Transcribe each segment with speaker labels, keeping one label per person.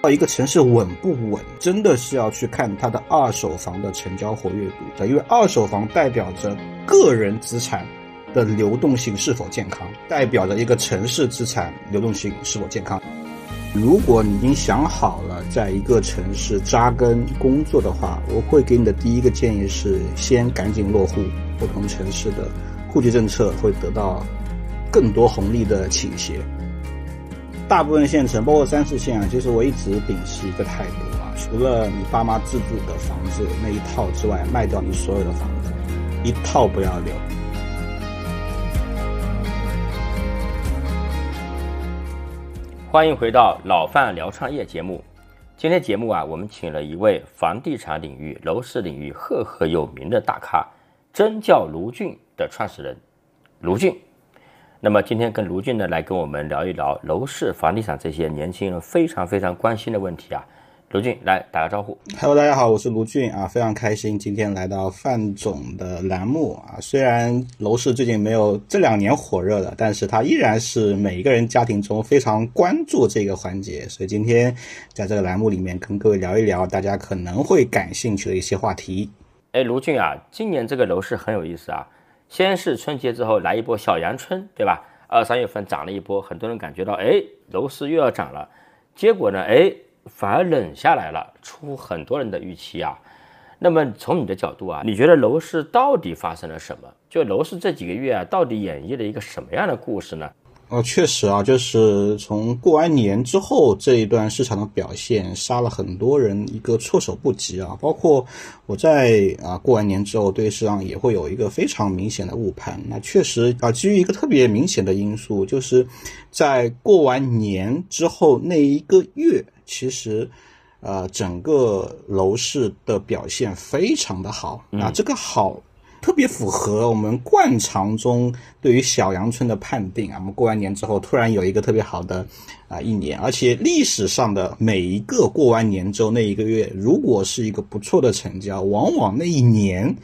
Speaker 1: 到一个城市稳不稳，真的是要去看它的二手房的成交活跃度的，因为二手房代表着个人资产的流动性是否健康，代表着一个城市资产流动性是否健康。如果你已经想好了在一个城市扎根工作的话，我会给你的第一个建议是，先赶紧落户。不同城市的户籍政策会得到更多红利的倾斜。大部分县城，包括三四线啊，就是我一直秉持一个态度啊，除了你爸妈自住的房子那一套之外，卖掉你所有的房子，一套不要留。
Speaker 2: 欢迎回到老范聊创业节目。今天节目啊，我们请了一位房地产领域、楼市领域赫赫有名的大咖，真叫卢俊的创始人卢俊。那么今天跟卢俊呢来跟我们聊一聊楼市、房地产这些年轻人非常非常关心的问题啊。卢俊来打个招呼。
Speaker 1: Hello，大家好，我是卢俊啊，非常开心今天来到范总的栏目啊。虽然楼市最近没有这两年火热了，但是它依然是每一个人家庭中非常关注这个环节。所以今天在这个栏目里面跟各位聊一聊大家可能会感兴趣的一些话题。
Speaker 2: 哎，卢俊啊，今年这个楼市很有意思啊。先是春节之后来一波小阳春，对吧？二三月份涨了一波，很多人感觉到哎，楼市又要涨了。结果呢，哎。反而冷下来了，出乎很多人的预期啊。那么从你的角度啊，你觉得楼市到底发生了什么？就楼市这几个月啊，到底演绎了一个什么样的故事呢？
Speaker 1: 哦，确实啊，就是从过完年之后这一段市场的表现，杀了很多人一个措手不及啊。包括我在啊过完年之后，对市场也会有一个非常明显的误判。那确实啊，基于一个特别明显的因素，就是在过完年之后那一个月，其实呃整个楼市的表现非常的好啊，这个好。特别符合我们惯常中对于小阳春的判定啊！我们过完年之后，突然有一个特别好的啊一年，而且历史上的每一个过完年之后那一个月，如果是一个不错的成交，往往那一年。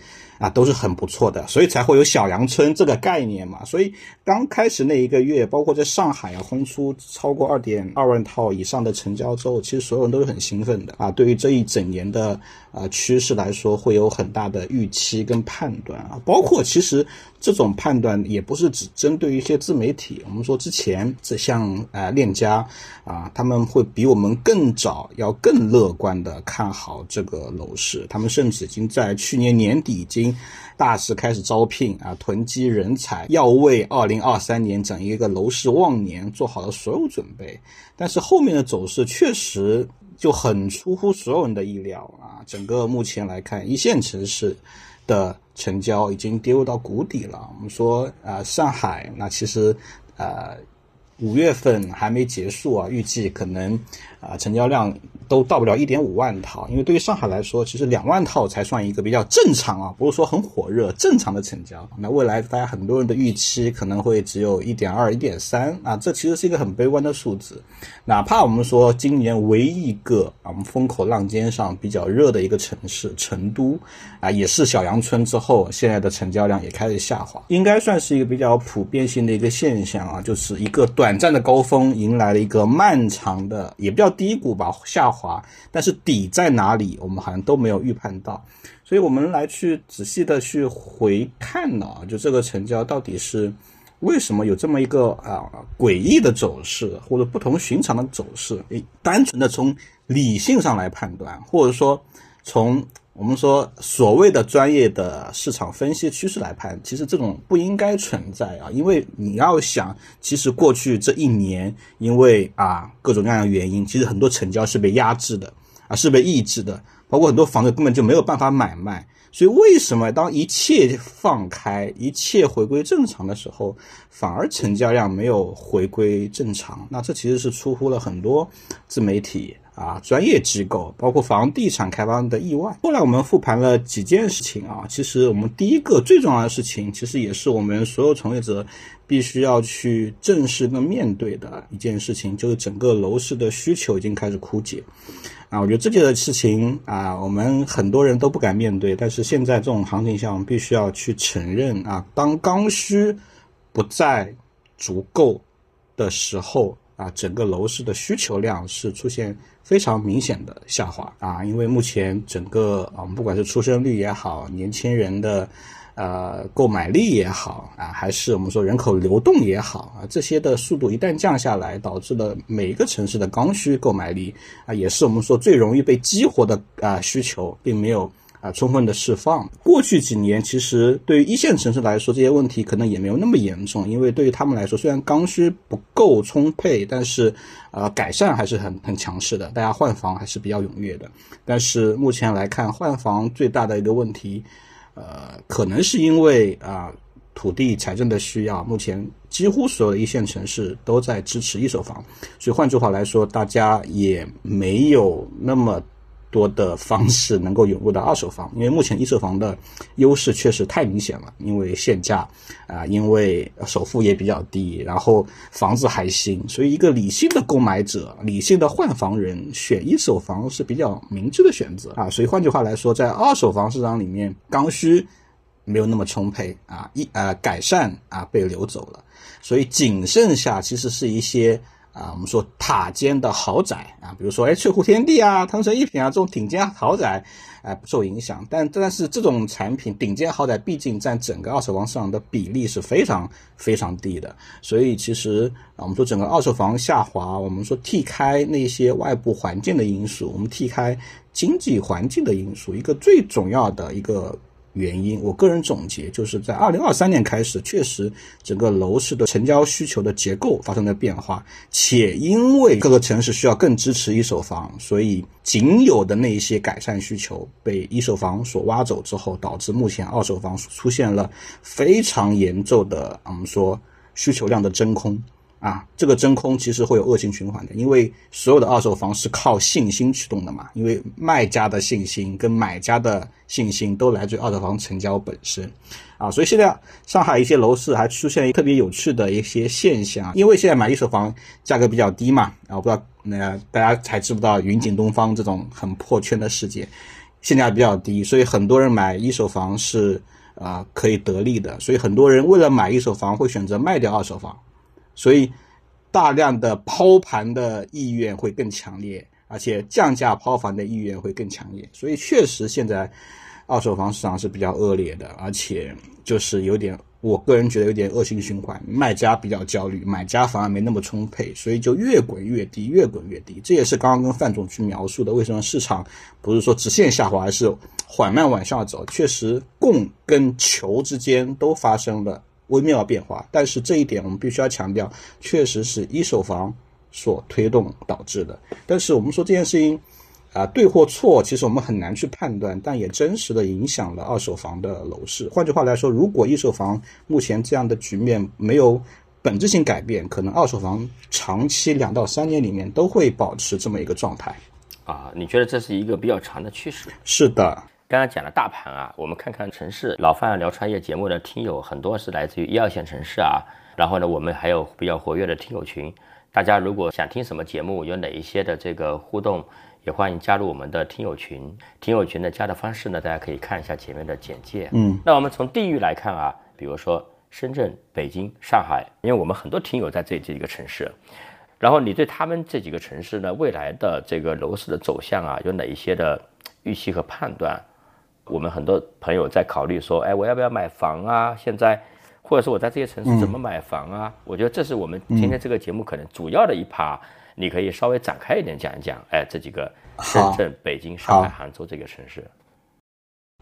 Speaker 1: 啊，都是很不错的，所以才会有小阳春这个概念嘛。所以刚开始那一个月，包括在上海啊，轰出超过二点二万套以上的成交之后，其实所有人都是很兴奋的啊。对于这一整年的啊趋势来说，会有很大的预期跟判断啊。包括其实这种判断也不是只针对一些自媒体，我们说之前这像啊链家啊，他们会比我们更早要更乐观的看好这个楼市，他们甚至已经在去年年底已经。大势开始招聘啊，囤积人才，要为二零二三年整一个楼市旺年做好了所有准备。但是后面的走势确实就很出乎所有人的意料啊！整个目前来看，一线城市的成交已经跌入到谷底了。我们说啊，上海那其实呃五月份还没结束啊，预计可能啊成交量。都到不了一点五万套，因为对于上海来说，其实两万套才算一个比较正常啊，不是说很火热，正常的成交。那未来大家很多人的预期可能会只有一点二、一点三啊，这其实是一个很悲观的数字。哪怕我们说今年唯一一个啊，我们风口浪尖上比较热的一个城市成都啊，也是小阳春之后，现在的成交量也开始下滑，应该算是一个比较普遍性的一个现象啊，就是一个短暂的高峰迎来了一个漫长的也比较低谷吧下。滑，但是底在哪里，我们好像都没有预判到，所以我们来去仔细的去回看呢，就这个成交到底是为什么有这么一个啊诡异的走势，或者不同寻常的走势？诶，单纯的从理性上来判断，或者说从。我们说所谓的专业的市场分析趋势来判，其实这种不应该存在啊，因为你要想，其实过去这一年，因为啊各种各样的原因，其实很多成交是被压制的啊，是被抑制的，包括很多房子根本就没有办法买卖。所以为什么当一切放开，一切回归正常的时候，反而成交量没有回归正常？那这其实是出乎了很多自媒体。啊，专业机构包括房地产开发的意外。后来我们复盘了几件事情啊，其实我们第一个最重要的事情，其实也是我们所有从业者必须要去正视跟面对的一件事情，就是整个楼市的需求已经开始枯竭。啊，我觉得这件事情啊，我们很多人都不敢面对，但是现在这种行情下，我们必须要去承认啊，当刚需不再足够的时候。啊，整个楼市的需求量是出现非常明显的下滑啊，因为目前整个啊，我们不管是出生率也好，年轻人的呃购买力也好啊，还是我们说人口流动也好啊，这些的速度一旦降下来，导致了每一个城市的刚需购买力啊，也是我们说最容易被激活的啊需求，并没有。啊，充分的释放。过去几年，其实对于一线城市来说，这些问题可能也没有那么严重，因为对于他们来说，虽然刚需不够充沛，但是，呃，改善还是很很强势的，大家换房还是比较踊跃的。但是目前来看，换房最大的一个问题，呃，可能是因为啊土地财政的需要，目前几乎所有的一线城市都在支持一手房，所以换句话来说，大家也没有那么。多的方式能够涌入到二手房，因为目前一手房的优势确实太明显了，因为限价啊，因为首付也比较低，然后房子还新，所以一个理性的购买者、理性的换房人选一手房是比较明智的选择啊。所以换句话来说，在二手房市场里面，刚需没有那么充沛啊，一呃改善啊被流走了，所以仅剩下其实是一些。啊，我们说塔尖的豪宅啊，比如说哎翠湖天地啊、汤臣一品啊这种顶尖豪宅，哎不受影响。但但是这种产品顶尖豪宅毕竟占整个二手房市场的比例是非常非常低的，所以其实啊我们说整个二手房下滑，我们说剔开那些外部环境的因素，我们剔开经济环境的因素，一个最重要的一个。原因，我个人总结就是在二零二三年开始，确实整个楼市的成交需求的结构发生了变化，且因为各个城市需要更支持一手房，所以仅有的那一些改善需求被一手房所挖走之后，导致目前二手房出现了非常严重的我们说需求量的真空。啊，这个真空其实会有恶性循环的，因为所有的二手房是靠信心驱动的嘛，因为卖家的信心跟买家的信心都来自于二手房成交本身，啊，所以现在上海一些楼市还出现特别有趣的一些现象，因为现在买一手房价格比较低嘛，啊，我不知道那大家还知不知道云锦东方这种很破圈的事件，性价比较低，所以很多人买一手房是啊可以得利的，所以很多人为了买一手房会选择卖掉二手房。所以，大量的抛盘的意愿会更强烈，而且降价抛房的意愿会更强烈。所以，确实现在二手房市场是比较恶劣的，而且就是有点，我个人觉得有点恶性循环。卖家比较焦虑，买家反而没那么充沛，所以就越滚越低，越滚越低。这也是刚刚跟范总去描述的，为什么市场不是说直线下滑，而是缓慢往下走。确实，供跟求之间都发生了。微妙变化，但是这一点我们必须要强调，确实是一手房所推动导致的。但是我们说这件事情啊，对或错，其实我们很难去判断，但也真实的影响了二手房的楼市。换句话来说，如果一手房目前这样的局面没有本质性改变，可能二手房长期两到三年里面都会保持这么一个状态。
Speaker 2: 啊，你觉得这是一个比较长的趋势？
Speaker 1: 是的。
Speaker 2: 刚刚讲了大盘啊，我们看看城市。老范聊创业节目的听友很多是来自于一二线城市啊。然后呢，我们还有比较活跃的听友群。大家如果想听什么节目，有哪一些的这个互动，也欢迎加入我们的听友群。听友群的加的方式呢，大家可以看一下前面的简介。
Speaker 1: 嗯，
Speaker 2: 那我们从地域来看啊，比如说深圳、北京、上海，因为我们很多听友在这几个城市。然后你对他们这几个城市呢，未来的这个楼市的走向啊，有哪一些的预期和判断？我们很多朋友在考虑说，哎，我要不要买房啊？现在，或者说我在这些城市怎么买房啊？我觉得这是我们今天这个节目可能主要的一趴，你可以稍微展开一点讲一讲。哎，这几个深圳、北京、上海、杭州这个城市。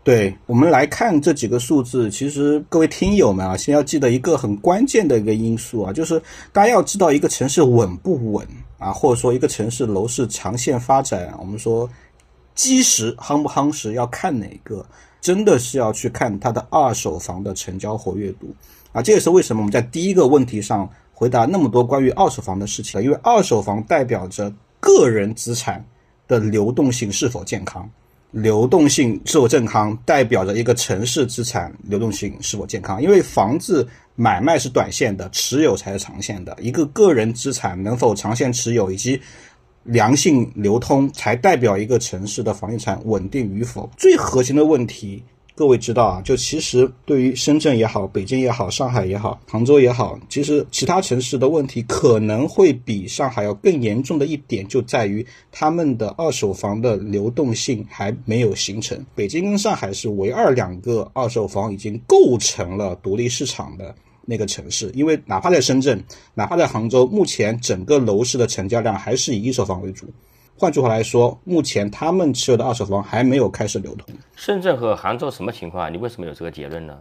Speaker 1: 对我们来看这几个数字，其实各位听友们啊，先要记得一个很关键的一个因素啊，就是大家要知道一个城市稳不稳啊，或者说一个城市楼市长线发展，我们说。基石夯不夯实要看哪个，真的是要去看它的二手房的成交活跃度啊！这也是为什么我们在第一个问题上回答那么多关于二手房的事情因为二手房代表着个人资产的流动性是否健康，流动性是否健康代表着一个城市资产流动性是否健康。因为房子买卖是短线的，持有才是长线的。一个个人资产能否长线持有，以及良性流通才代表一个城市的房地产稳定与否。最核心的问题，各位知道啊，就其实对于深圳也好、北京也好、上海也好、杭州也好，其实其他城市的问题可能会比上海要更严重的一点，就在于他们的二手房的流动性还没有形成。北京跟上海是唯二两个二手房已经构成了独立市场的那个城市，因为哪怕在深圳，哪怕在杭州，目前整个楼市的成交量还是以一手房为主。换句话来说，目前他们持有的二手房还没有开始流通。
Speaker 2: 深圳和杭州什么情况啊？你为什么有这个结论呢？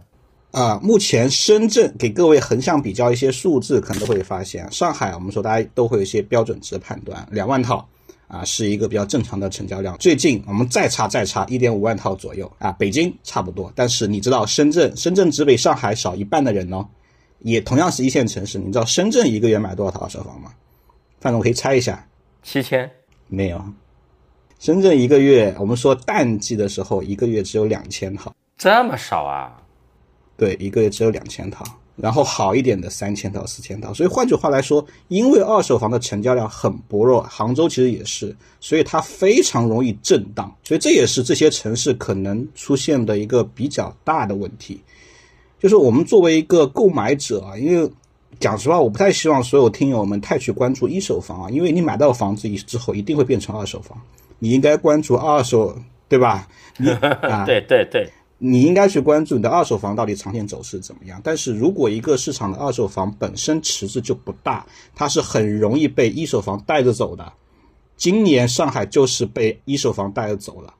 Speaker 1: 啊，目前深圳给各位横向比较一些数字，可能都会发现，上海我们说大家都会有一些标准值判断，两万套啊是一个比较正常的成交量。最近我们再差再差一点五万套左右啊，北京差不多。但是你知道深圳，深圳只比上海少一半的人呢，也同样是一线城市。你知道深圳一个月买多少套二手房吗？范总可以猜一下，
Speaker 2: 七千。
Speaker 1: 没有，深圳一个月，我们说淡季的时候，一个月只有两千套，
Speaker 2: 这么少啊？
Speaker 1: 对，一个月只有两千套，然后好一点的三千套、四千套。所以换句话来说，因为二手房的成交量很薄弱，杭州其实也是，所以它非常容易震荡。所以这也是这些城市可能出现的一个比较大的问题，就是我们作为一个购买者啊，因为。讲实话，我不太希望所有听友们太去关注一手房啊，因为你买到房子之后一定会变成二手房。你应该关注二手，对吧？你 啊，
Speaker 2: 对对对，
Speaker 1: 你应该去关注你的二手房到底长线走势怎么样。但是如果一个市场的二手房本身池子就不大，它是很容易被一手房带着走的。今年上海就是被一手房带着走了，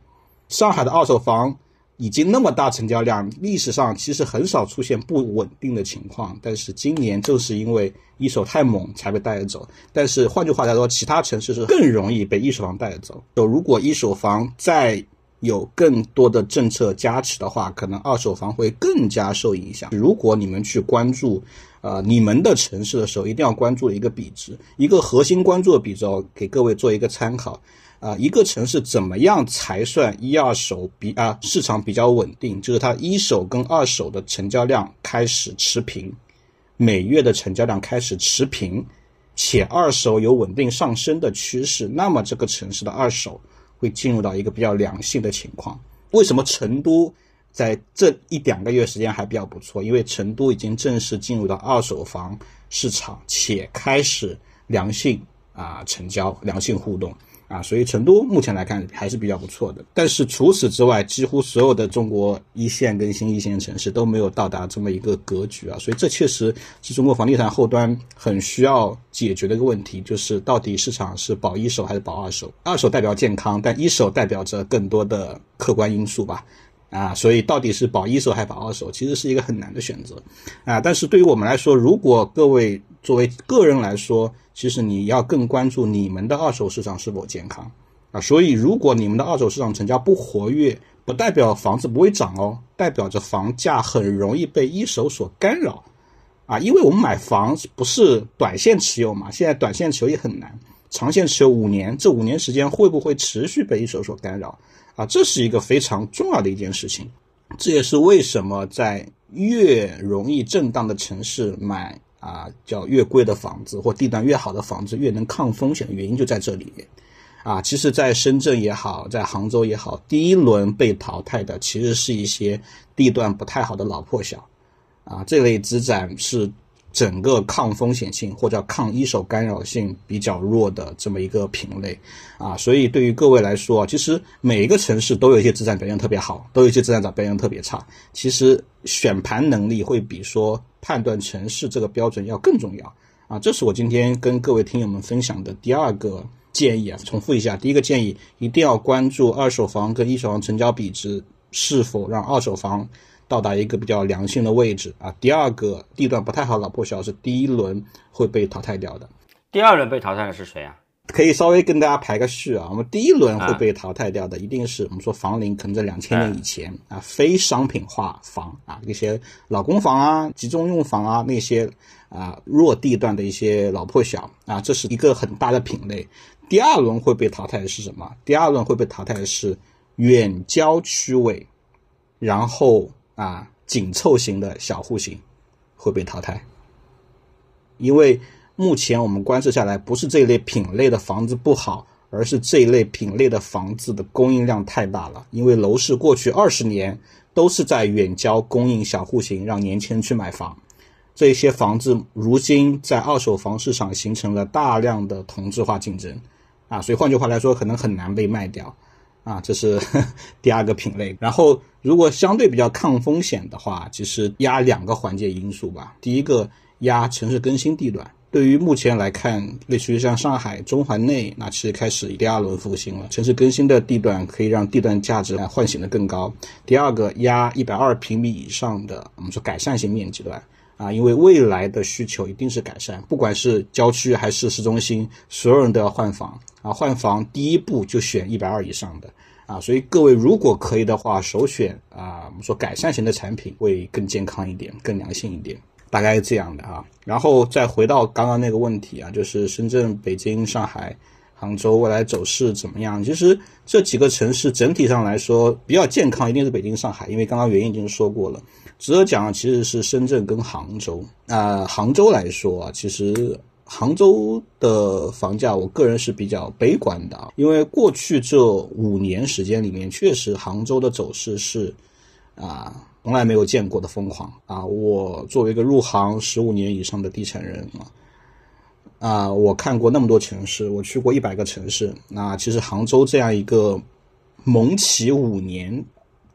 Speaker 1: 上海的二手房。已经那么大成交量，历史上其实很少出现不稳定的情况，但是今年就是因为一手太猛才被带走。但是换句话来说，其他城市是更容易被一手房带走。就如果一手房再有更多的政策加持的话，可能二手房会更加受影响。如果你们去关注，呃，你们的城市的时候，一定要关注一个比值，一个核心关注的比值，给各位做一个参考。啊，一个城市怎么样才算一二手比啊市场比较稳定？就是它一手跟二手的成交量开始持平，每月的成交量开始持平，且二手有稳定上升的趋势，那么这个城市的二手会进入到一个比较良性的情况。为什么成都在这一两个月时间还比较不错？因为成都已经正式进入到二手房市场，且开始良性啊成交、良性互动。啊，所以成都目前来看还是比较不错的。但是除此之外，几乎所有的中国一线跟新一线城市都没有到达这么一个格局啊。所以这确实是中国房地产后端很需要解决的一个问题，就是到底市场是保一手还是保二手？二手代表健康，但一手代表着更多的客观因素吧。啊，所以到底是保一手还是保二手，其实是一个很难的选择。啊，但是对于我们来说，如果各位作为个人来说，其实你要更关注你们的二手市场是否健康啊。所以，如果你们的二手市场成交不活跃，不代表房子不会涨哦，代表着房价很容易被一手所干扰啊。因为我们买房不是短线持有嘛，现在短线持有也很难，长线持有五年，这五年时间会不会持续被一手所干扰？啊，这是一个非常重要的一件事情，这也是为什么在越容易震荡的城市买啊叫越贵的房子或地段越好的房子越能抗风险的原因就在这里。啊，其实，在深圳也好，在杭州也好，第一轮被淘汰的其实是一些地段不太好的老破小，啊，这类资产是。整个抗风险性或者抗一手干扰性比较弱的这么一个品类啊，所以对于各位来说，其实每一个城市都有一些资产表现特别好，都有一些资产表现特别差。其实选盘能力会比说判断城市这个标准要更重要啊。这是我今天跟各位听友们分享的第二个建议啊。重复一下，第一个建议一定要关注二手房跟一手房成交比值是否让二手房。到达一个比较良性的位置啊。第二个地段不太好，老破小是第一轮会被淘汰掉的。
Speaker 2: 第二轮被淘汰的是谁啊？
Speaker 1: 可以稍微跟大家排个序啊。我们第一轮会被淘汰掉的，一定是我们说房龄可能在两千年以前啊，非商品化房啊，那些老公房啊、集中用房啊，那些啊弱地段的一些老破小啊，这是一个很大的品类。第二轮会被淘汰的是什么？第二轮会被淘汰的是远郊区位，然后。啊，紧凑型的小户型会被淘汰，因为目前我们观测下来，不是这一类品类的房子不好，而是这一类品类的房子的供应量太大了。因为楼市过去二十年都是在远郊供应小户型，让年轻人去买房。这些房子如今在二手房市场形成了大量的同质化竞争，啊，所以换句话来说，可能很难被卖掉，啊，这是 第二个品类。然后，如果相对比较抗风险的话，其实压两个环节因素吧。第一个压城市更新地段，对于目前来看，类似于像上海中环内，那其实开始第二轮复兴了，城市更新的地段可以让地段价值来唤醒的更高。第二个压一百二平米以上的，我们说改善型面积段。啊，因为未来的需求一定是改善，不管是郊区还是市中心，所有人都要换房啊。换房第一步就选一百二以上的啊，所以各位如果可以的话，首选啊，我们说改善型的产品会更健康一点，更良性一点，大概这样的啊。然后再回到刚刚那个问题啊，就是深圳、北京、上海、杭州未来走势怎么样？其实这几个城市整体上来说比较健康，一定是北京、上海，因为刚刚原因已经说过了。值得讲其实是深圳跟杭州。啊，杭州来说啊，其实杭州的房价，我个人是比较悲观的啊，因为过去这五年时间里面，确实杭州的走势是啊从来没有见过的疯狂啊。我作为一个入行十五年以上的地产人啊，啊，我看过那么多城市，我去过一百个城市，那其实杭州这样一个蒙起五年。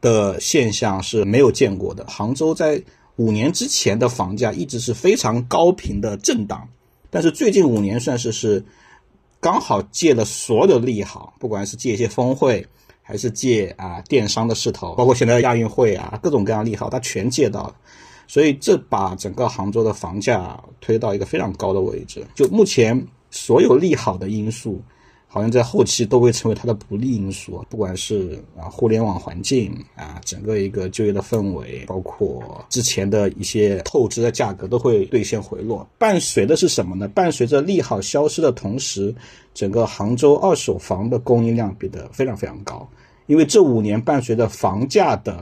Speaker 1: 的现象是没有见过的。杭州在五年之前的房价一直是非常高频的震荡，但是最近五年算是是刚好借了所有的利好，不管是借一些峰会，还是借啊电商的势头，包括现在亚运会啊各种各样利好，它全借到了，所以这把整个杭州的房价推到一个非常高的位置。就目前所有利好的因素。好像在后期都会成为它的不利因素，不管是啊互联网环境啊，整个一个就业的氛围，包括之前的一些透支的价格都会兑现回落。伴随的是什么呢？伴随着利好消失的同时，整个杭州二手房的供应量变得非常非常高。因为这五年伴随着房价的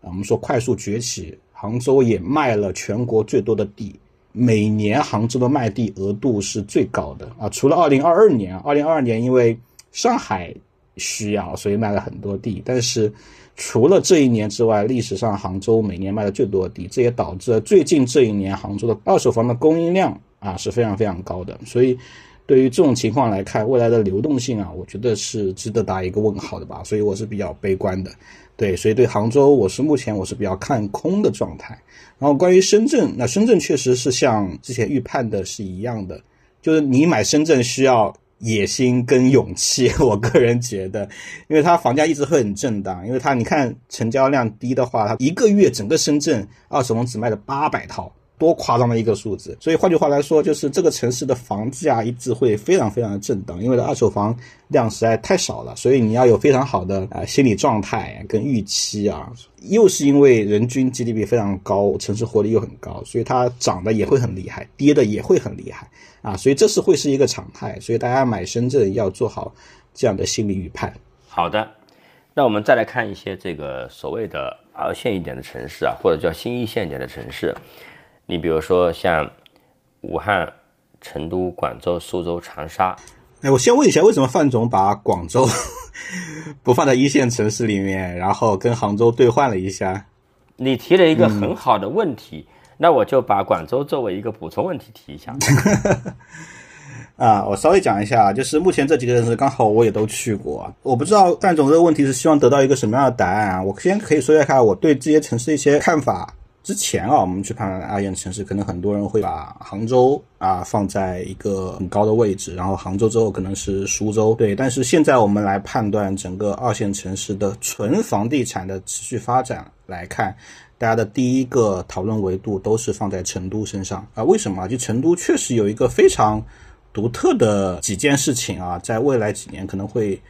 Speaker 1: 啊我们说快速崛起，杭州也卖了全国最多的地。每年杭州的卖地额度是最高的啊，除了二零二二年，二零二二年因为上海需要，所以卖了很多地。但是除了这一年之外，历史上杭州每年卖的最多的地，这也导致了最近这一年杭州的二手房的供应量啊是非常非常高的。所以对于这种情况来看，未来的流动性啊，我觉得是值得打一个问号的吧。所以我是比较悲观的。对，所以对杭州，我是目前我是比较看空的状态。然后关于深圳，那深圳确实是像之前预判的是一样的，就是你买深圳需要野心跟勇气。我个人觉得，因为它房价一直会很震荡，因为它你看成交量低的话，它一个月整个深圳二手房只卖了八百套。多夸张的一个数字！所以换句话来说，就是这个城市的房价一直会非常非常的震荡，因为二手房量实在太少了。所以你要有非常好的啊心理状态跟预期啊。又是因为人均 GDP 非常高，城市活力又很高，所以它涨的也会很厉害，跌的也会很厉害啊。所以这是会是一个常态。所以大家买深圳要做好这样的心理预判。
Speaker 2: 好的，那我们再来看一些这个所谓的二线一点的城市啊，或者叫新一线一点的城市。你比如说像武汉、成都、广州、苏州、长沙。
Speaker 1: 哎，我先问一下，为什么范总把广州 不放在一线城市里面，然后跟杭州兑换了一下？
Speaker 2: 你提了一个很好的问题，那我就把广州作为一个补充问题提一下。
Speaker 1: 啊，我稍微讲一下，就是目前这几个城市刚好我也都去过，我不知道范总这个问题是希望得到一个什么样的答案啊？我先可以说一下我对这些城市一些看法。之前啊，我们去判断二线城市，可能很多人会把杭州啊放在一个很高的位置，然后杭州之后可能是苏州，对。但是现在我们来判断整个二线城市的纯房地产的持续发展来看，大家的第一个讨论维度都是放在成都身上啊。为什么？就成都确实有一个非常独特的几件事情啊，在未来几年可能会。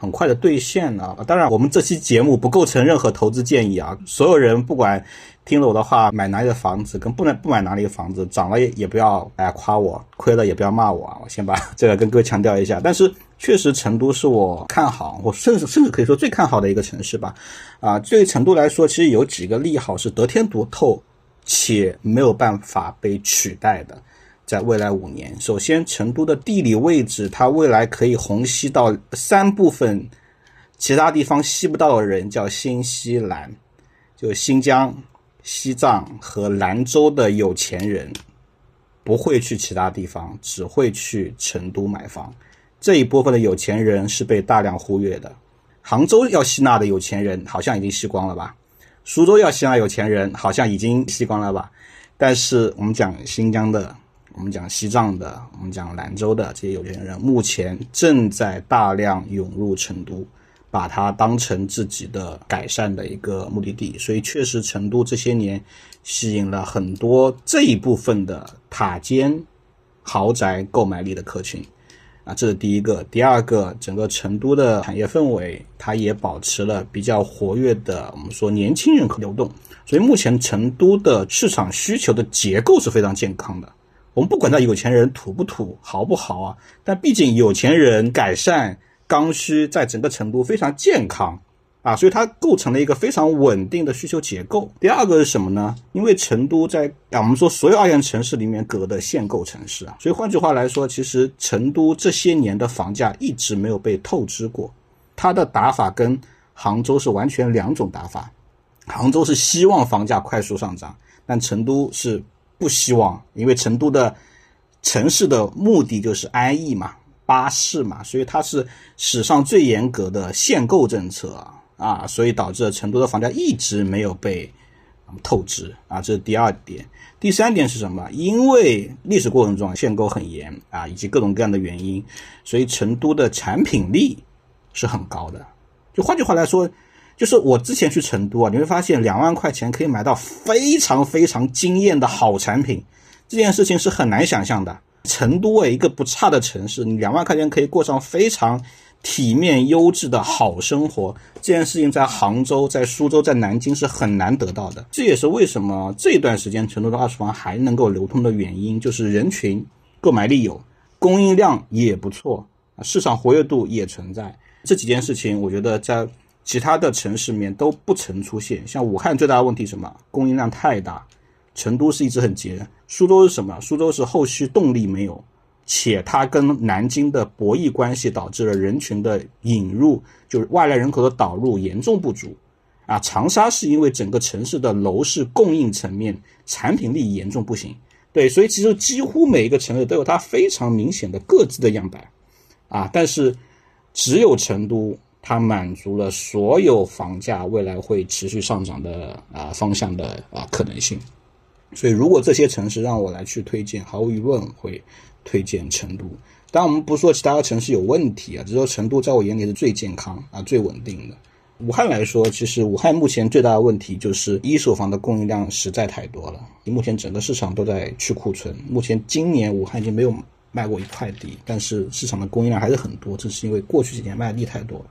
Speaker 1: 很快的兑现啊！当然，我们这期节目不构成任何投资建议啊。所有人不管听了我的话买哪里的房子，跟不能不买哪里的房子，涨了也也不要哎夸我，亏了也不要骂我啊！我先把 这个跟各位强调一下。但是确实，成都是我看好，我甚至甚至可以说最看好的一个城市吧。啊，对于成都来说，其实有几个利好是得天独厚且没有办法被取代的。在未来五年，首先成都的地理位置，它未来可以虹吸到三部分，其他地方吸不到的人，叫新西兰，就新疆、西藏和兰州的有钱人，不会去其他地方，只会去成都买房。这一部分的有钱人是被大量忽略的。杭州要吸纳的有钱人好像已经吸光了吧？苏州要吸纳有钱人好像已经吸光了吧？但是我们讲新疆的，我们讲西藏的，我们讲兰州的这些有钱人，目前正在大量涌入成都，把它当成自己的改善的一个目的地。所以确实，成都这些年吸引了很多这一部分的塔尖豪宅购买力的客群。啊，这是第一个。第二个，整个成都的产业氛围，它也保持了比较活跃的，我们说年轻人口流动。所以目前成都的市场需求的结构是非常健康的。我们不管他有钱人土不土、豪不豪啊，但毕竟有钱人改善刚需，在整个成都非常健康。啊，所以它构成了一个非常稳定的需求结构。第二个是什么呢？因为成都在啊，我们说所有二线城市里面隔的限购城市啊，所以换句话来说，其实成都这些年的房价一直没有被透支过。它的打法跟杭州是完全两种打法。杭州是希望房价快速上涨，但成都是不希望，因为成都的城市的目的就是安逸嘛、巴适嘛，所以它是史上最严格的限购政策啊。所以导致了成都的房价一直没有被透支啊，这是第二点。第三点是什么？因为历史过程中限购很严啊，以及各种各样的原因，所以成都的产品力是很高的。就换句话来说，就是我之前去成都啊，你会发现两万块钱可以买到非常非常惊艳的好产品，这件事情是很难想象的。成都啊，一个不差的城市，你两万块钱可以过上非常。体面优质的好生活这件事情，在杭州、在苏州、在南京是很难得到的。这也是为什么这段时间成都的二手房还能够流通的原因，就是人群购买力有，供应量也不错，市场活跃度也存在。这几件事情，我觉得在其他的城市里面都不曾出现。像武汉最大的问题什么？供应量太大。成都是一直很节，苏州是什么？苏州是后续动力没有。且它跟南京的博弈关系导致了人群的引入，就是外来人口的导入严重不足，啊，长沙是因为整个城市的楼市供应层面产品力严重不行，对，所以其实几乎每一个城市都有它非常明显的各自的样板，啊，但是只有成都它满足了所有房价未来会持续上涨的啊方向的啊可能性，所以如果这些城市让我来去推荐，毫无疑问会。推荐成都，当然我们不说其他的城市有问题啊，只说成都在我眼里是最健康啊、最稳定的。武汉来说，其实武汉目前最大的问题就是一手房的供应量实在太多了，目前整个市场都在去库存。目前今年武汉已经没有卖过一块地，但是市场的供应量还是很多，这是因为过去几年卖地太多了。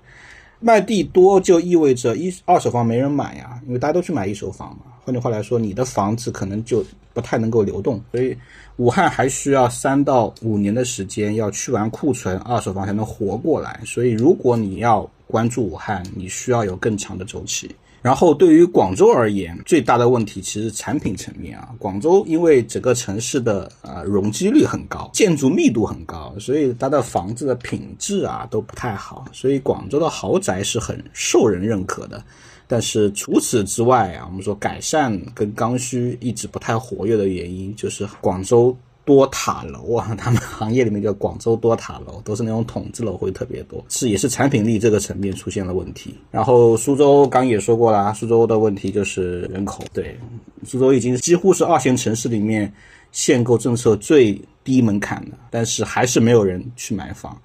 Speaker 1: 卖地多就意味着一二手房没人买呀，因为大家都去买一手房嘛。换句话来说，你的房子可能就不太能够流动，所以武汉还需要三到五年的时间要去完库存，二手房才能活过来。所以如果你要关注武汉，你需要有更长的周期。然后对于广州而言，最大的问题其实产品层面啊，广州因为整个城市的呃容积率很高，建筑密度很高，所以它的房子的品质啊都不太好，所以广州的豪宅是很受人认可的。但是除此之外啊，我们说改善跟刚需一直不太活跃的原因，就是广州。多塔楼啊，他们行业里面叫广州多塔楼，都是那种筒子楼会特别多，是也是产品力这个层面出现了问题。然后苏州刚也说过了，苏州的问题就是人口，对，苏州已经几乎是二线城市里面限购政策最低门槛的，但是还是没有人去买房，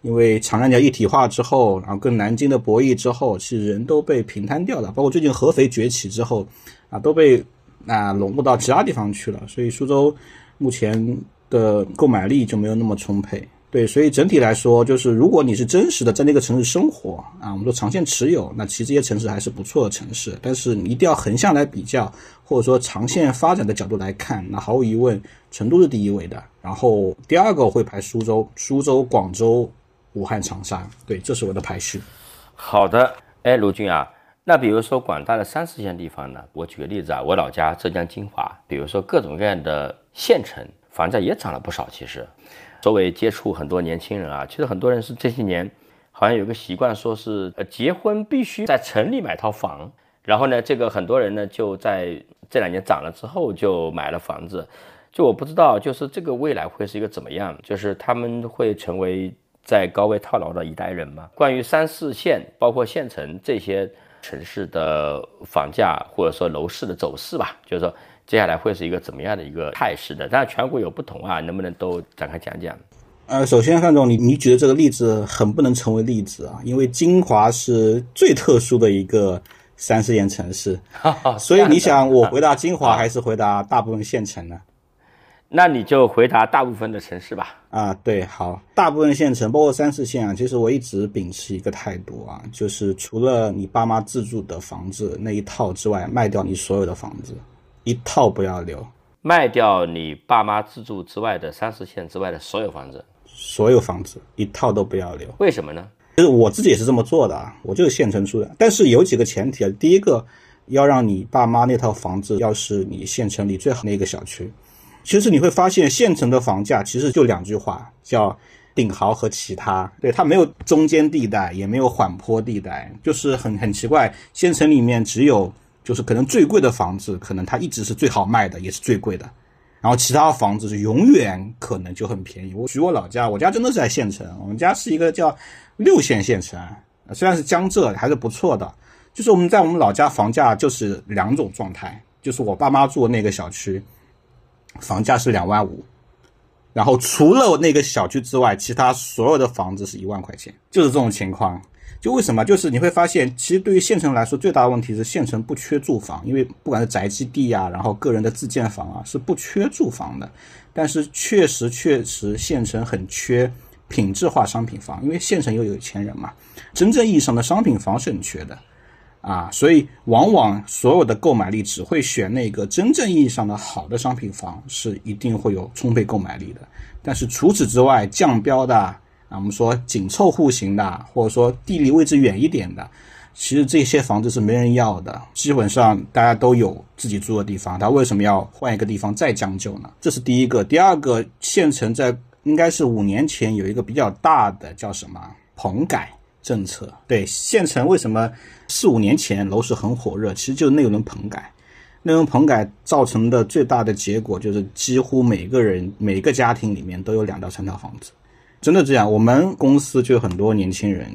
Speaker 1: 因为长三角一体化之后，然后跟南京的博弈之后，其实人都被平摊掉了，包括最近合肥崛起之后，啊，都被啊笼络到其他地方去了，所以苏州。目前的购买力就没有那么充沛，对，所以整体来说，就是如果你是真实的在那个城市生活啊，我们说长线持有，那其实这些城市还是不错的城市。但是你一定要横向来比较，或者说长线发展的角度来看，那毫无疑问，成都是第一位的。然后第二个会排苏州、苏州、广州、武汉、长沙，对，这是我的排序。
Speaker 2: 好的，哎，卢军啊。那比如说广大的三四线地方呢？我举个例子啊，我老家浙江金华，比如说各种各样的县城，房价也涨了不少。其实，周围接触很多年轻人啊，其实很多人是这些年好像有个习惯，说是呃结婚必须在城里买套房，然后呢，这个很多人呢就在这两年涨了之后就买了房子。就我不知道，就是这个未来会是一个怎么样？就是他们会成为在高位套牢的一代人吗？关于三四线，包括县城这些城市的房价或者说楼市的走势吧，就是说接下来会是一个怎么样的一个态势的？但全国有不同啊，能不能都展开讲讲？
Speaker 1: 呃，首先范总，你你举的这个例子很不能成为例子啊，因为金华是最特殊的一个三四线城市，所以你想我回答金华还是回答大部分县城呢？
Speaker 2: 那你就回答大部分的城市吧。
Speaker 1: 啊，对，好，大部分县城，包括三四线啊，其实我一直秉持一个态度啊，就是除了你爸妈自住的房子那一套之外，卖掉你所有的房子，一套不要留。
Speaker 2: 卖掉你爸妈自住之外的三四线之外的所有房子，
Speaker 1: 所有房子一套都不要留。
Speaker 2: 为什么呢？
Speaker 1: 就是我自己也是这么做的啊，我就是县城住的，但是有几个前提啊，第一个要让你爸妈那套房子要是你县城里最好的一个小区。其实你会发现，县城的房价其实就两句话，叫顶豪和其他。对，它没有中间地带，也没有缓坡地带，就是很很奇怪。县城里面只有就是可能最贵的房子，可能它一直是最好卖的，也是最贵的。然后其他房子是永远可能就很便宜。我举我老家，我家真的是在县城，我们家是一个叫六线县城，虽然是江浙，还是不错的。就是我们在我们老家房价就是两种状态，就是我爸妈住的那个小区。房价是两万五，然后除了那个小区之外，其他所有的房子是一万块钱，就是这种情况。就为什么？就是你会发现，其实对于县城来说，最大的问题是县城不缺住房，因为不管是宅基地啊，然后个人的自建房啊，是不缺住房的。但是确实确实，县城很缺品质化商品房，因为县城有有钱人嘛，真正意义上的商品房是很缺的。啊，所以往往所有的购买力只会选那个真正意义上的好的商品房，是一定会有充沛购买力的。但是除此之外，降标的啊，我们说紧凑户型的，或者说地理位置远一点的，其实这些房子是没人要的。基本上大家都有自己住的地方，他为什么要换一个地方再将就呢？这是第一个。第二个，县城在应该是五年前有一个比较大的叫什么棚改。政策对县城为什么四五年前楼市很火热？其实就是那轮棚改，那轮棚改造成的最大的结果就是几乎每个人每个家庭里面都有两到三套房子，真的这样。我们公司就有很多年轻人，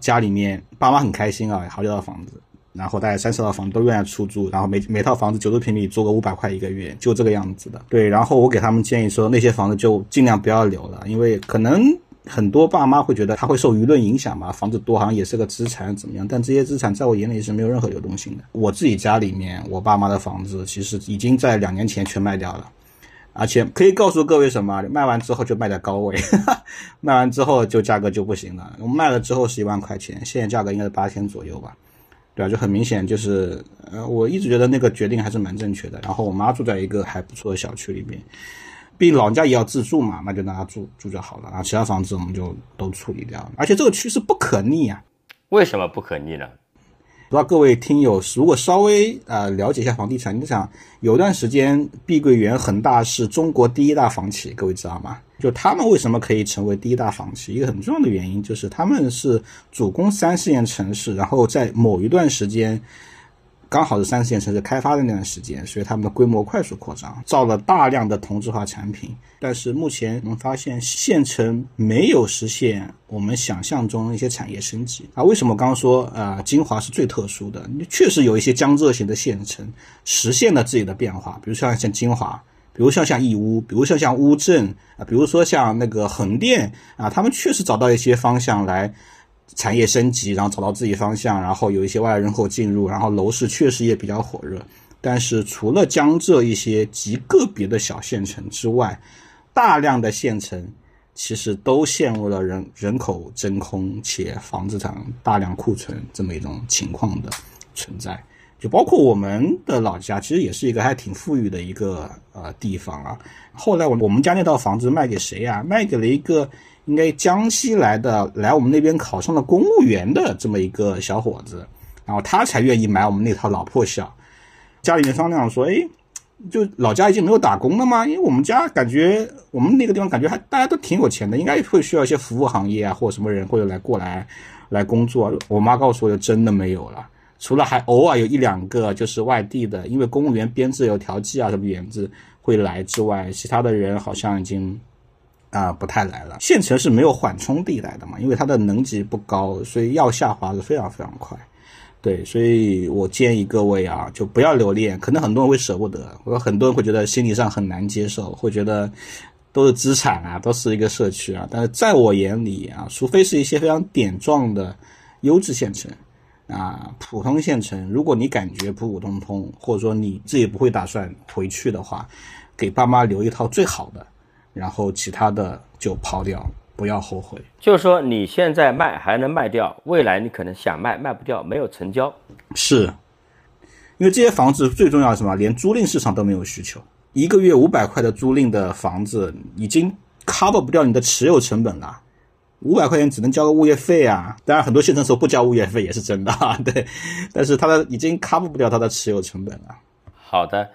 Speaker 1: 家里面爸妈很开心啊，好几套房子，然后大概三十套房子都用来出租，然后每每套房子九十平米，租个五百块一个月，就这个样子的。对，然后我给他们建议说，那些房子就尽量不要留了，因为可能。很多爸妈会觉得他会受舆论影响嘛，房子多好像也是个资产怎么样？但这些资产在我眼里是没有任何流动性的。我自己家里面，我爸妈的房子其实已经在两年前全卖掉了，而且可以告诉各位什么？卖完之后就卖在高位，卖完之后就价格就不行了。我们卖了之后是一万块钱，现在价格应该是八千左右吧？对啊，就很明显就是，呃，我一直觉得那个决定还是蛮正确的。然后我妈住在一个还不错的小区里面。毕竟老人家也要自住嘛，那就让他住住就好了啊。其他房子我们就都处理掉了。而且这个趋势不可逆啊。
Speaker 2: 为什么不可逆呢？
Speaker 1: 不知道各位听友如果稍微呃了解一下房地产，你想有段时间碧桂园、恒大是中国第一大房企，各位知道吗？就他们为什么可以成为第一大房企？一个很重要的原因就是他们是主攻三四线城市，然后在某一段时间。刚好是三四线城市开发的那段时间，所以他们的规模快速扩张，造了大量的同质化产品。但是目前我们发现，县城没有实现我们想象中的一些产业升级啊。为什么刚刚说啊，金华是最特殊的？确实有一些江浙型的县城实现了自己的变化，比如像像金华，比如像像义乌，比如像像乌镇啊，比如说像那个横店啊，他们确实找到一些方向来。产业升级，然后找到自己方向，然后有一些外来人口进入，然后楼市确实也比较火热。但是除了江浙一些极个别的小县城之外，大量的县城其实都陷入了人人口真空且房子上大量库存这么一种情况的存在。就包括我们的老家，其实也是一个还挺富裕的一个呃地方啊。后来我我们家那套房子卖给谁呀？卖给了一个。应该江西来的，来我们那边考上了公务员的这么一个小伙子，然后他才愿意买我们那套老破小。家里面商量说，哎，就老家已经没有打工了吗？因为我们家感觉我们那个地方感觉还大家都挺有钱的，应该会需要一些服务行业啊，或者什么人会来过来来工作。我妈告诉我，就真的没有了，除了还偶尔有一两个就是外地的，因为公务员编制有调剂啊什么原制会来之外，其他的人好像已经啊不太来了。县城是没有缓冲地带的嘛，因为它的能级不高，所以要下滑是非常非常快。对，所以我建议各位啊，就不要留恋。可能很多人会舍不得，或者很多人会觉得心理上很难接受，会觉得都是资产啊，都是一个社区啊。但是在我眼里啊，除非是一些非常点状的优质县城啊，普通县城，如果你感觉普普通通，或者说你自己不会打算回去的话，给爸妈留一套最好的，然后其他的就抛掉。不要后悔，
Speaker 2: 就是说你现在卖还能卖掉，未来你可能想卖卖不掉，没有成交。
Speaker 1: 是，因为这些房子最重要是什么？连租赁市场都没有需求，一个月五百块的租赁的房子已经 cover 不掉你的持有成本了。五百块钱只能交个物业费啊，当然很多县城说不交物业费也是真的啊，对，但是它的已经 cover 不掉它的持有成本了。
Speaker 2: 好的。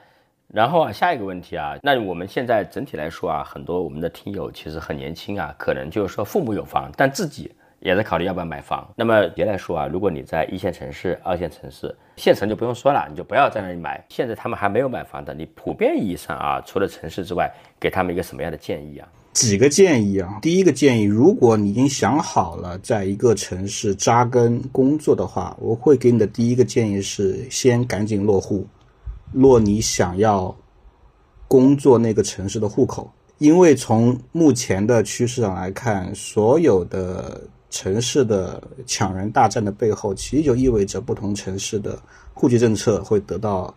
Speaker 2: 然后啊，下一个问题啊，那我们现在整体来说啊，很多我们的听友其实很年轻啊，可能就是说父母有房，但自己也在考虑要不要买房。那么别来说啊，如果你在一线城市、二线城市，县城就不用说了，你就不要在那里买。现在他们还没有买房的，你普遍意义上啊，除了城市之外，给他们一个什么样的建议啊？
Speaker 1: 几个建议啊，第一个建议，如果你已经想好了在一个城市扎根工作的话，我会给你的第一个建议是，先赶紧落户。落你想要工作那个城市的户口，因为从目前的趋势上来看，所有的城市的抢人大战的背后，其实就意味着不同城市的户籍政策会得到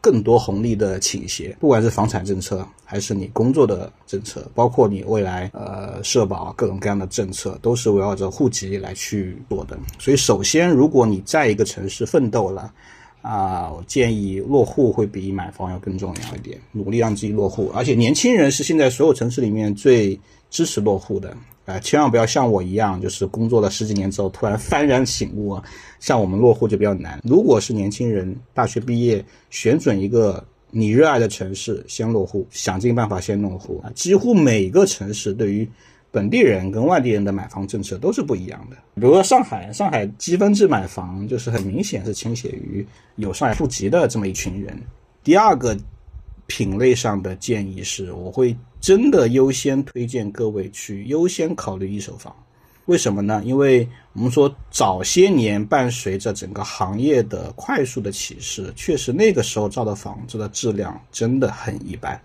Speaker 1: 更多红利的倾斜，不管是房产政策，还是你工作的政策，包括你未来呃社保各种各样的政策，都是围绕着户籍来去做的。所以，首先，如果你在一个城市奋斗了。啊，我建议落户会比买房要更重要一点，努力让自己落户。而且年轻人是现在所有城市里面最支持落户的啊，千万不要像我一样，就是工作了十几年之后突然幡然醒悟啊。像我们落户就比较难。如果是年轻人大学毕业，选准一个你热爱的城市，先落户，想尽办法先落户啊。几乎每个城市对于本地人跟外地人的买房政策都是不一样的。比如说上海，上海积分制买房就是很明显是倾斜于有上海户籍的这么一群人。第二个品类上的建议是，我会真的优先推荐各位去优先考虑一手房。为什么呢？因为我们说早些年伴随着整个行业的快速的起势，确实那个时候造的房子的质量真的很一般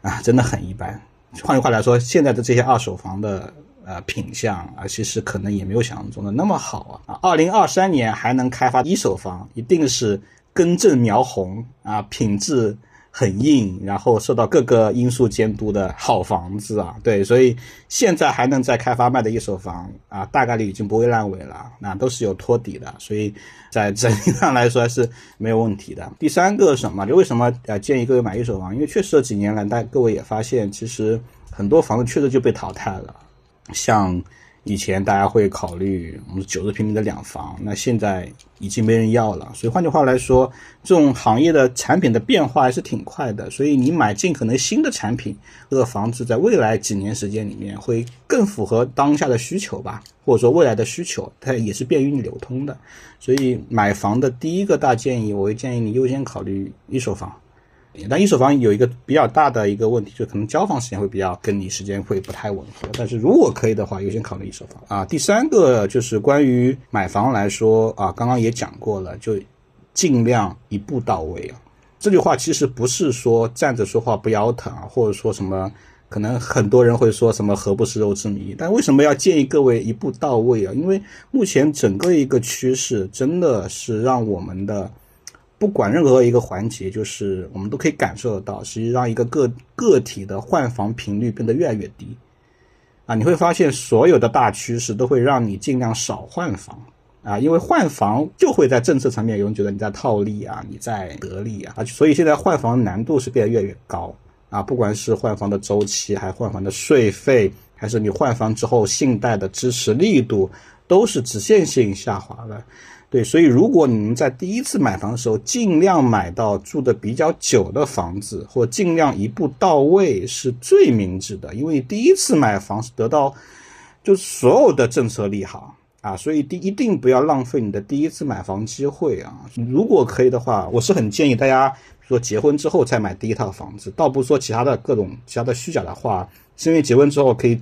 Speaker 1: 啊，真的很一般。换句话来说，现在的这些二手房的呃品相啊，其实可能也没有想象中的那么好啊。啊，二零二三年还能开发一手房，一定是根正苗红啊，品质。很硬，然后受到各个因素监督的好房子啊，对，所以现在还能在开发卖的一手房啊，大概率已经不会烂尾了，那都是有托底的，所以在整体上来说是没有问题的。第三个什么？就为什么呃建议各位买一手房？因为确实这几年来，大各位也发现，其实很多房子确实就被淘汰了，像。以前大家会考虑我们九十平米的两房，那现在已经没人要了。所以换句话来说，这种行业的产品的变化还是挺快的。所以你买尽可能新的产品，这个房子在未来几年时间里面会更符合当下的需求吧，或者说未来的需求，它也是便于你流通的。所以买房的第一个大建议，我会建议你优先考虑一手房。但一手房有一个比较大的一个问题，就可能交房时间会比较跟你时间会不太吻合。但是如果可以的话，优先考虑一手房啊。第三个就是关于买房来说啊，刚刚也讲过了，就尽量一步到位啊。这句话其实不是说站着说话不腰疼啊，或者说什么，可能很多人会说什么何不食肉之糜。但为什么要建议各位一步到位啊？因为目前整个一个趋势真的是让我们的。不管任何一个环节，就是我们都可以感受得到，实际上一个个个体的换房频率变得越来越低，啊，你会发现所有的大趋势都会让你尽量少换房，啊，因为换房就会在政策层面有人觉得你在套利啊，你在得利啊，啊，所以现在换房难度是变得越来越高，啊，不管是换房的周期，还换房的税费，还是你换房之后信贷的支持力度，都是直线性下滑的。对，所以如果你们在第一次买房的时候，尽量买到住的比较久的房子，或尽量一步到位，是最明智的。因为第一次买房是得到就所有的政策利好啊，所以第一定不要浪费你的第一次买房机会啊。如果可以的话，我是很建议大家说结婚之后再买第一套房子，倒不说其他的各种其他的虚假的话，是因为结婚之后可以。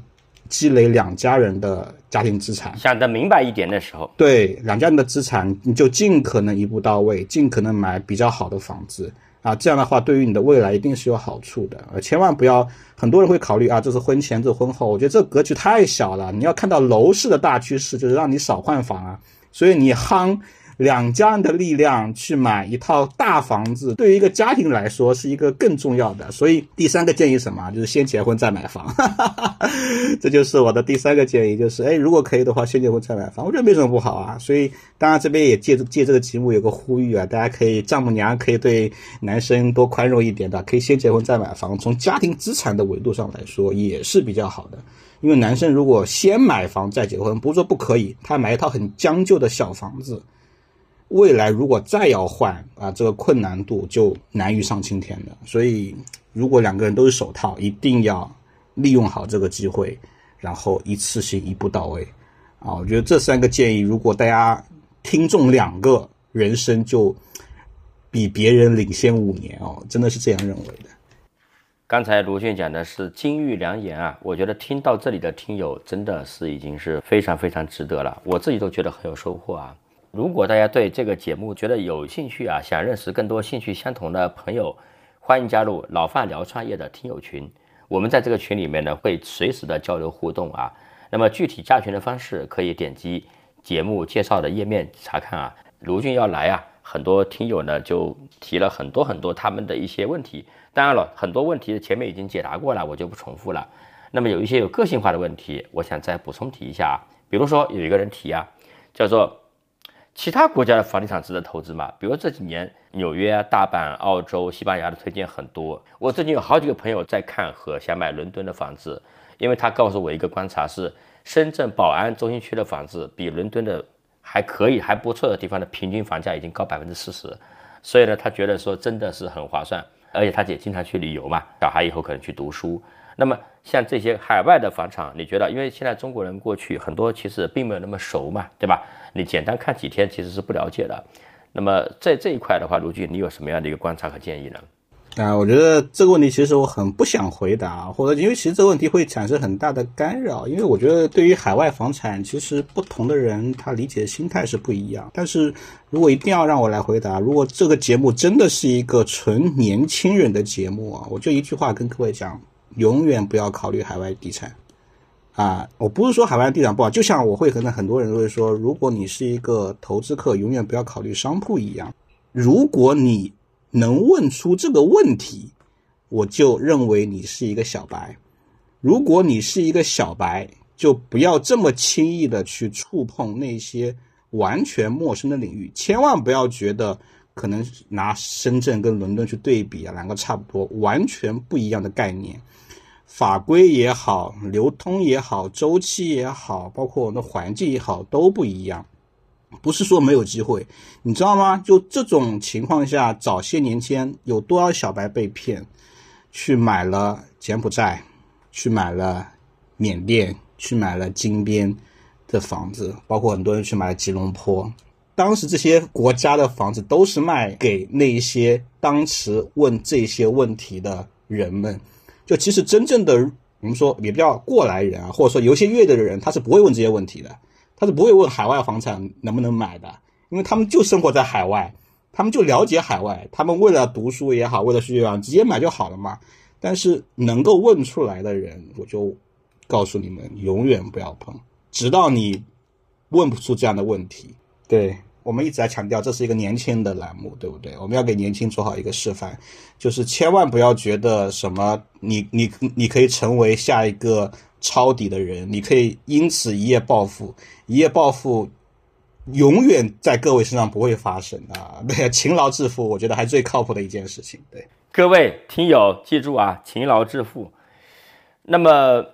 Speaker 1: 积累两家人的家庭资产，
Speaker 2: 想得明白一点的时候，
Speaker 1: 对两家人的资产，你就尽可能一步到位，尽可能买比较好的房子啊。这样的话，对于你的未来一定是有好处的。呃，千万不要，很多人会考虑啊，这是婚前，这是婚后。我觉得这格局太小了。你要看到楼市的大趋势，就是让你少换房啊。所以你夯。两家人的力量去买一套大房子，对于一个家庭来说是一个更重要的。所以第三个建议什么？就是先结婚再买房。这就是我的第三个建议，就是哎，如果可以的话，先结婚再买房，我觉得没什么不好啊。所以当然这边也借借这个节目有个呼吁啊，大家可以丈母娘可以对男生多宽容一点的，可以先结婚再买房。从家庭资产的维度上来说也是比较好的，因为男生如果先买房再结婚，不是说不可以，他买一套很将就的小房子。未来如果再要换啊，这个困难度就难于上青天的。所以，如果两个人都是首套，一定要利用好这个机会，然后一次性一步到位啊！我觉得这三个建议，如果大家听中两个，人生就比别人领先五年哦，真的是这样认为的。
Speaker 2: 刚才卢俊讲的是金玉良言啊，我觉得听到这里的听友真的是已经是非常非常值得了，我自己都觉得很有收获啊。如果大家对这个节目觉得有兴趣啊，想认识更多兴趣相同的朋友，欢迎加入老范聊创业的听友群。我们在这个群里面呢，会随时的交流互动啊。那么具体加群的方式，可以点击节目介绍的页面查看啊。卢俊要来啊，很多听友呢就提了很多很多他们的一些问题。当然了，很多问题前面已经解答过了，我就不重复了。那么有一些有个性化的问题，我想再补充提一下啊。比如说有一个人提啊，叫做。其他国家的房地产值得投资吗？比如这几年纽约、大阪、澳洲、西班牙的推荐很多。我最近有好几个朋友在看和想买伦敦的房子，因为他告诉我一个观察是，深圳宝安中心区的房子比伦敦的还可以、还不错的地方的平均房价已经高百分之四十，所以呢，他觉得说真的是很划算，而且他也经常去旅游嘛，小孩以后可能去读书。那么像这些海外的房产，你觉得？因为现在中国人过去很多其实并没有那么熟嘛，对吧？你简单看几天其实是不了解的。那么在这一块的话，卢俊，你有什么样的一个观察和建议呢？
Speaker 1: 啊，我觉得这个问题其实我很不想回答，或者因为其实这个问题会产生很大的干扰。因为我觉得对于海外房产，其实不同的人他理解的心态是不一样。但是如果一定要让我来回答，如果这个节目真的是一个纯年轻人的节目啊，我就一句话跟各位讲。永远不要考虑海外地产，啊，我不是说海外地产不好，就像我会可能很多人会说，如果你是一个投资客，永远不要考虑商铺一样。如果你能问出这个问题，我就认为你是一个小白。如果你是一个小白，就不要这么轻易的去触碰那些完全陌生的领域，千万不要觉得。可能拿深圳跟伦敦去对比啊，两个差不多，完全不一样的概念，法规也好，流通也好，周期也好，包括我们的环境也好，都不一样。不是说没有机会，你知道吗？就这种情况下，早些年间有多少小白被骗，去买了柬埔寨，去买了缅甸，去买了金边的房子，包括很多人去买了吉隆坡。当时这些国家的房子都是卖给那些当时问这些问题的人们，就其实真正的我们说也不叫过来人啊，或者说有些阅的人，他是不会问这些问题的，他是不会问海外房产能不能买的，因为他们就生活在海外，他们就了解海外，他们为了读书也好，为了学业直接买就好了嘛。但是能够问出来的人，我就告诉你们，永远不要碰，直到你问不出这样的问题，对。我们一直在强调，这是一个年轻的栏目，对不对？我们要给年轻做好一个示范，就是千万不要觉得什么，你你你可以成为下一个抄底的人，你可以因此一夜暴富，一夜暴富永远在各位身上不会发生啊！对，勤劳致富，我觉得还最靠谱的一件事情。对，
Speaker 2: 各位听友记住啊，勤劳致富。那么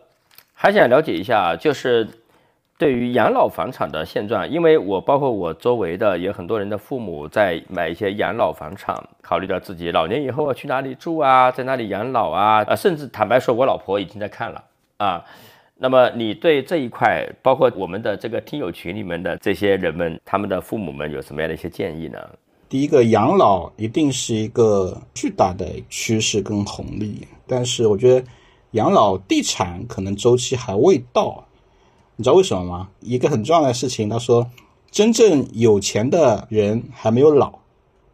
Speaker 2: 还想了解一下，就是。对于养老房产的现状，因为我包括我周围的也很多人的父母在买一些养老房产，考虑到自己老年以后要去哪里住啊，在哪里养老啊，啊，甚至坦白说，我老婆已经在看了啊。那么你对这一块，包括我们的这个听友群里面的这些人们，他们的父母们有什么样的一些建议呢？
Speaker 1: 第一个，养老一定是一个巨大的趋势跟红利，但是我觉得养老地产可能周期还未到。你知道为什么吗？一个很重要的事情，他说，真正有钱的人还没有老，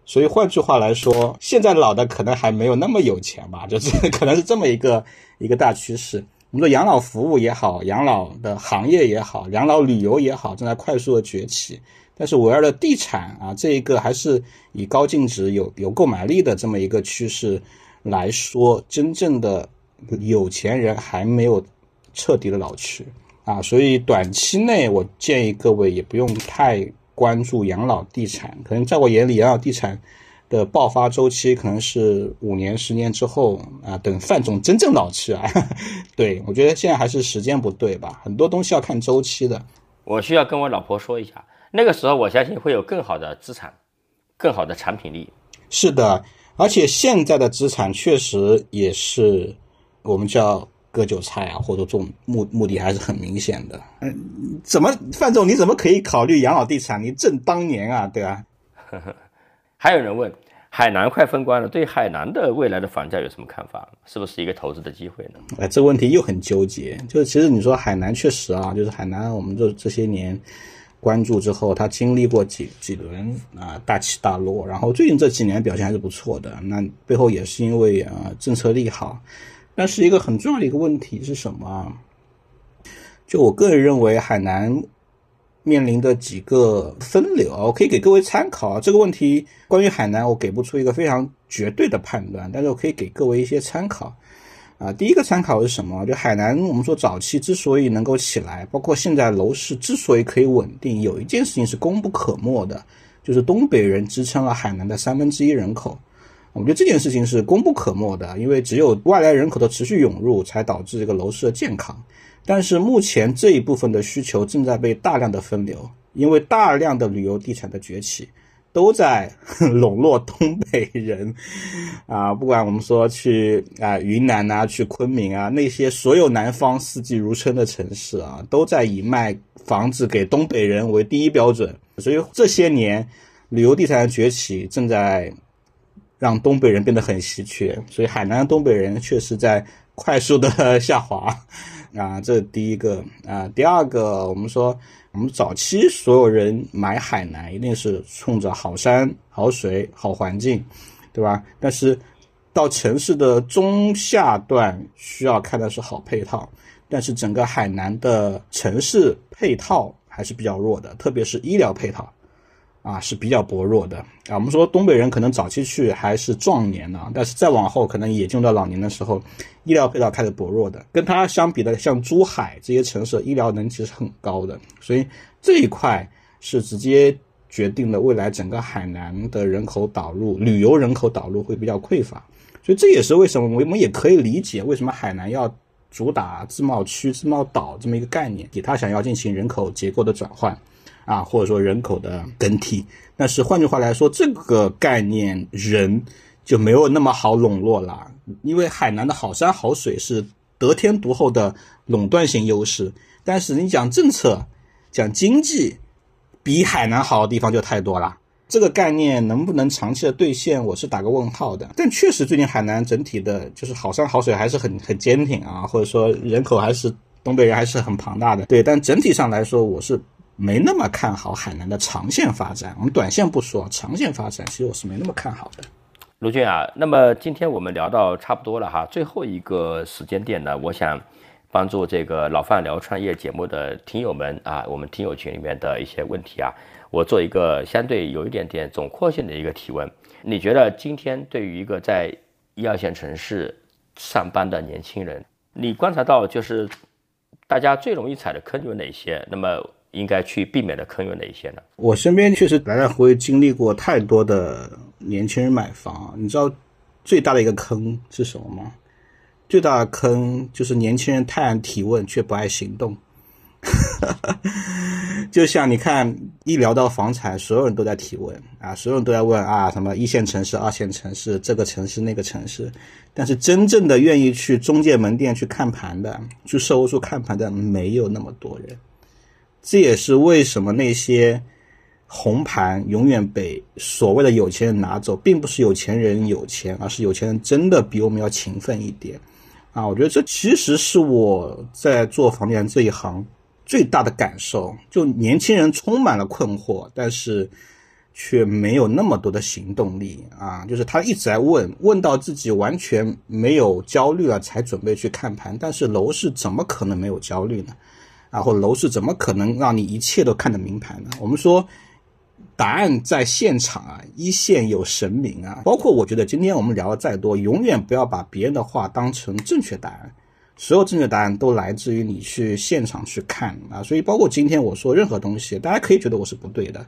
Speaker 1: 所以换句话来说，现在老的可能还没有那么有钱吧，就是 可能是这么一个一个大趋势。我们说养老服务也好，养老的行业也好，养老旅游也好，正在快速的崛起。但是围绕的地产啊，这一个还是以高净值、有有购买力的这么一个趋势来说，真正的有钱人还没有彻底的老去。啊，所以短期内我建议各位也不用太关注养老地产，可能在我眼里，养老地产的爆发周期可能是五年、十年之后啊，等范总真正老去啊。对我觉得现在还是时间不对吧，很多东西要看周期的。
Speaker 2: 我需要跟我老婆说一下，那个时候我相信会有更好的资产，更好的产品力。
Speaker 1: 是的，而且现在的资产确实也是我们叫。割韭菜啊，或者这种目目的还是很明显的。嗯，怎么范总，你怎么可以考虑养老地产？你正当年啊，对吧？
Speaker 2: 还有人问，海南快封关了，对海南的未来的房价有什么看法？是不是一个投资的机会呢？
Speaker 1: 哎，这个问题又很纠结。就是其实你说海南确实啊，就是海南，我们这这些年关注之后，它经历过几几轮啊大起大落，然后最近这几年表现还是不错的。那背后也是因为啊政策利好。但是一个很重要的一个问题是什么？就我个人认为，海南面临的几个分流，我可以给各位参考。这个问题关于海南，我给不出一个非常绝对的判断，但是我可以给各位一些参考。啊，第一个参考是什么？就海南，我们说早期之所以能够起来，包括现在楼市之所以可以稳定，有一件事情是功不可没的，就是东北人支撑了海南的三分之一人口。我们觉得这件事情是功不可没的，因为只有外来人口的持续涌入，才导致这个楼市的健康。但是目前这一部分的需求正在被大量的分流，因为大量的旅游地产的崛起，都在 笼络东北人。啊，不管我们说去啊云南呐，去昆明啊，那些所有南方四季如春的城市啊，都在以卖房子给东北人为第一标准。所以这些年旅游地产的崛起正在。让东北人变得很稀缺，所以海南的东北人确实在快速的 下滑，啊，这第一个啊。第二个，我们说我们早期所有人买海南一定是冲着好山好水好环境，对吧？但是到城市的中下段需要看的是好配套，但是整个海南的城市配套还是比较弱的，特别是医疗配套。啊，是比较薄弱的啊。我们说东北人可能早期去还是壮年呢，但是再往后可能也进入到老年的时候，医疗配套开始薄弱的。跟它相比的，像珠海这些城市，医疗能其实很高的，所以这一块是直接决定了未来整个海南的人口导入、旅游人口导入会比较匮乏。所以这也是为什么我们也可以理解为什么海南要主打自贸区、自贸岛这么一个概念，给他想要进行人口结构的转换。啊，或者说人口的更替，但是换句话来说，这个概念人就没有那么好笼络了，因为海南的好山好水是得天独厚的垄断性优势，但是你讲政策、讲经济，比海南好的地方就太多了。这个概念能不能长期的兑现，我是打个问号的。但确实，最近海南整体的就是好山好水还是很很坚挺啊，或者说人口还是东北人还是很庞大的。对，但整体上来说，我是。没那么看好海南的长线发展，我们短线不说，长线发展其实我是没那么看好的。
Speaker 2: 卢俊啊，那么今天我们聊到差不多了哈，最后一个时间点呢，我想帮助这个老范聊创业节目的听友们啊，我们听友群里面的一些问题啊，我做一个相对有一点点总括性的一个提问。你觉得今天对于一个在一二线城市上班的年轻人，你观察到就是大家最容易踩的坑有哪些？那么应该去避免的坑有哪些呢？
Speaker 1: 我身边确实来来回回经历过太多的年轻人买房，你知道最大的一个坑是什么吗？最大的坑就是年轻人太爱提问却不爱行动，就像你看，一聊到房产，所有人都在提问啊，所有人都在问啊，什么一线城市、二线城市，这个城市那个城市，但是真正的愿意去中介门店去看盘的，去售楼处看盘的，没有那么多人。这也是为什么那些红盘永远被所谓的有钱人拿走，并不是有钱人有钱，而是有钱人真的比我们要勤奋一点啊！我觉得这其实是我在做房地产这一行。最大的感受，就年轻人充满了困惑，但是却没有那么多的行动力啊！就是他一直在问，问到自己完全没有焦虑了，才准备去看盘。但是楼市怎么可能没有焦虑呢？啊，或楼市怎么可能让你一切都看得明盘呢？我们说，答案在现场啊，一线有神明啊！包括我觉得今天我们聊的再多，永远不要把别人的话当成正确答案。所有正确答案都来自于你去现场去看啊，所以包括今天我说任何东西，大家可以觉得我是不对的，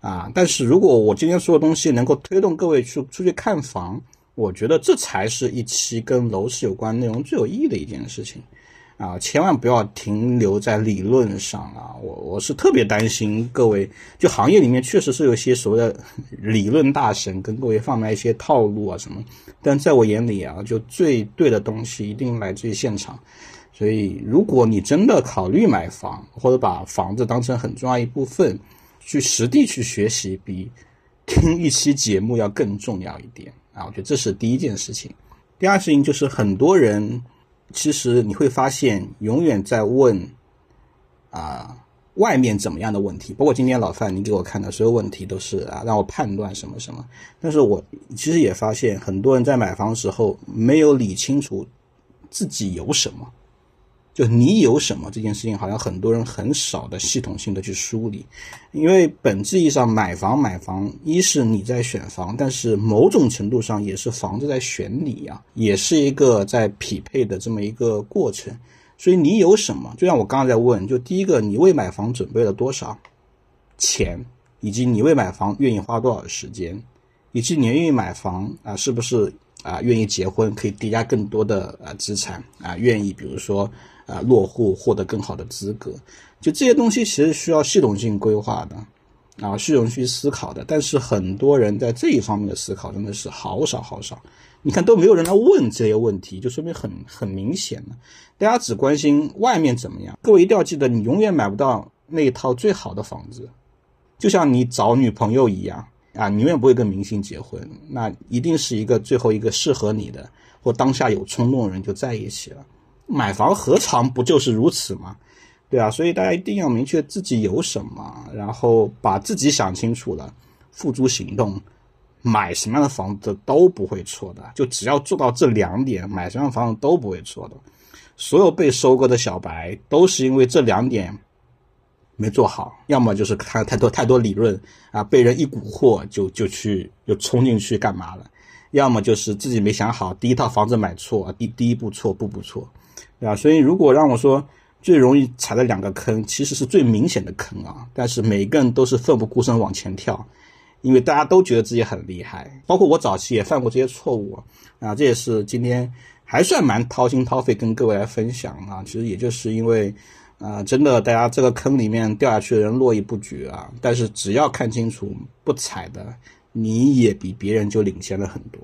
Speaker 1: 啊，但是如果我今天说的东西能够推动各位去出去看房，我觉得这才是一期跟楼市有关内容最有意义的一件事情。啊，千万不要停留在理论上啊！我我是特别担心各位，就行业里面确实是有些所谓的理论大神跟各位贩卖一些套路啊什么，但在我眼里啊，就最对的东西一定来自于现场。所以，如果你真的考虑买房，或者把房子当成很重要一部分，去实地去学习，比听一期节目要更重要一点啊！我觉得这是第一件事情。第二事情就是很多人。其实你会发现，永远在问啊外面怎么样的问题。包括今天老范你给我看的所有问题，都是啊让我判断什么什么。但是我其实也发现，很多人在买房时候没有理清楚自己有什么。就你有什么这件事情，好像很多人很少的系统性的去梳理，因为本质意义上买房买房，一是你在选房，但是某种程度上也是房子在选你呀，也是一个在匹配的这么一个过程。所以你有什么？就像我刚刚在问，就第一个，你为买房准备了多少钱，以及你为买房愿意花多少时间，以及你愿意买房啊，是不是啊愿意结婚可以叠加更多的啊资产啊，愿意比如说。啊，落户获得更好的资格，就这些东西其实需要系统性规划的，啊，系统去思考的。但是很多人在这一方面的思考真的是好少好少。你看都没有人来问这些问题，就说明很很明显了。大家只关心外面怎么样。各位一定要记得，你永远买不到那一套最好的房子，就像你找女朋友一样啊，你永远不会跟明星结婚，那一定是一个最后一个适合你的，或当下有冲动的人就在一起了。买房何尝不就是如此吗？对啊，所以大家一定要明确自己有什么，然后把自己想清楚了，付诸行动，买什么样的房子都不会错的。就只要做到这两点，买什么样的房子都不会错的。所有被收割的小白都是因为这两点没做好，要么就是看太多太多理论啊，被人一蛊惑就就去就冲进去干嘛了，要么就是自己没想好，第一套房子买错，第第一步错，步步错。对吧？所以如果让我说最容易踩的两个坑，其实是最明显的坑啊。但是每个人都是奋不顾身往前跳，因为大家都觉得自己很厉害。包括我早期也犯过这些错误啊。这也是今天还算蛮掏心掏肺跟各位来分享啊。其实也就是因为啊，真的大家这个坑里面掉下去的人络绎不绝啊。但是只要看清楚不踩的，你也比别人就领先了很多。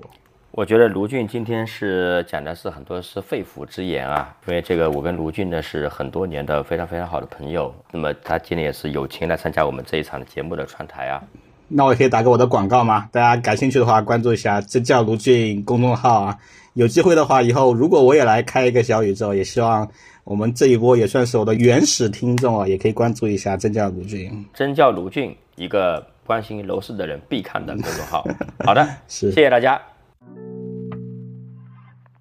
Speaker 2: 我觉得卢俊今天是讲的是很多是肺腑之言啊，因为这个我跟卢俊呢是很多年的非常非常好的朋友，那么他今天也是友情来参加我们这一场的节目的串台啊。
Speaker 1: 那我也可以打个我的广告吗？大家感兴趣的话，关注一下真叫卢俊公众号啊。有机会的话，以后如果我也来开一个小宇宙，也希望我们这一波也算是我的原始听众啊，也可以关注一下真叫卢俊。
Speaker 2: 真叫卢俊，一个关心楼市的人必看的公众号。好的，
Speaker 1: 是，
Speaker 2: 谢谢大家。